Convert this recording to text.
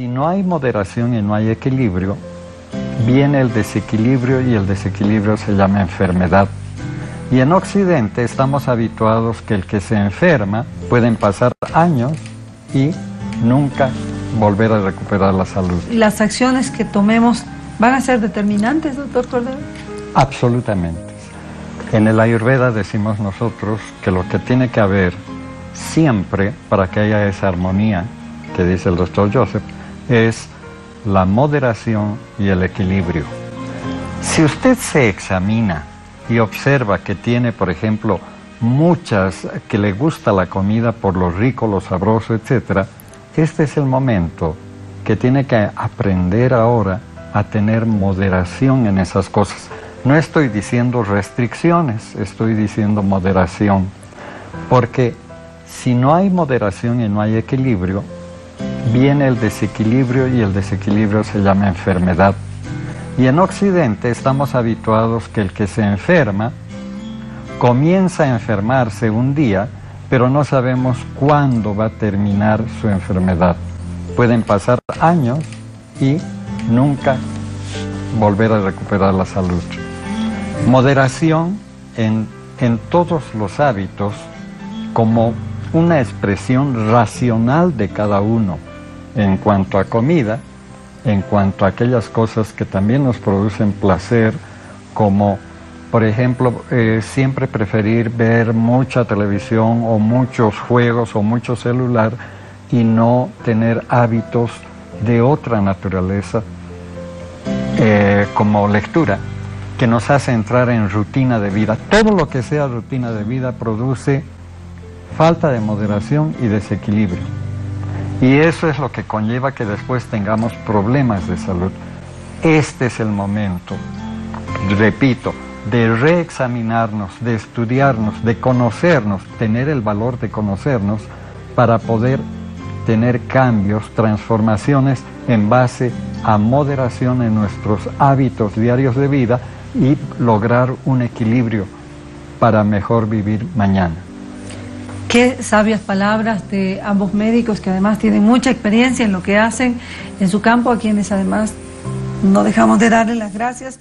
si no hay moderación y no hay equilibrio, viene el desequilibrio y el desequilibrio se llama enfermedad. Y en Occidente estamos habituados que el que se enferma pueden pasar años y nunca volver a recuperar la salud. ¿Las acciones que tomemos van a ser determinantes, doctor Cordero? Absolutamente. En el Ayurveda decimos nosotros que lo que tiene que haber siempre para que haya esa armonía que dice el doctor Joseph es la moderación y el equilibrio. Si usted se examina y observa que tiene, por ejemplo, muchas que le gusta la comida por lo rico, lo sabroso, etc., este es el momento que tiene que aprender ahora a tener moderación en esas cosas. No estoy diciendo restricciones, estoy diciendo moderación, porque si no hay moderación y no hay equilibrio, viene el desequilibrio y el desequilibrio se llama enfermedad. Y en Occidente estamos habituados que el que se enferma comienza a enfermarse un día, pero no sabemos cuándo va a terminar su enfermedad. Pueden pasar años y nunca volver a recuperar la salud. Moderación en, en todos los hábitos como una expresión racional de cada uno en cuanto a comida, en cuanto a aquellas cosas que también nos producen placer, como por ejemplo eh, siempre preferir ver mucha televisión o muchos juegos o mucho celular y no tener hábitos de otra naturaleza, eh, como lectura, que nos hace entrar en rutina de vida. Todo lo que sea rutina de vida produce falta de moderación y desequilibrio. Y eso es lo que conlleva que después tengamos problemas de salud. Este es el momento, repito, de reexaminarnos, de estudiarnos, de conocernos, tener el valor de conocernos para poder tener cambios, transformaciones en base a moderación en nuestros hábitos diarios de vida y lograr un equilibrio para mejor vivir mañana. Qué sabias palabras de ambos médicos que además tienen mucha experiencia en lo que hacen en su campo, a quienes además no dejamos de darle las gracias.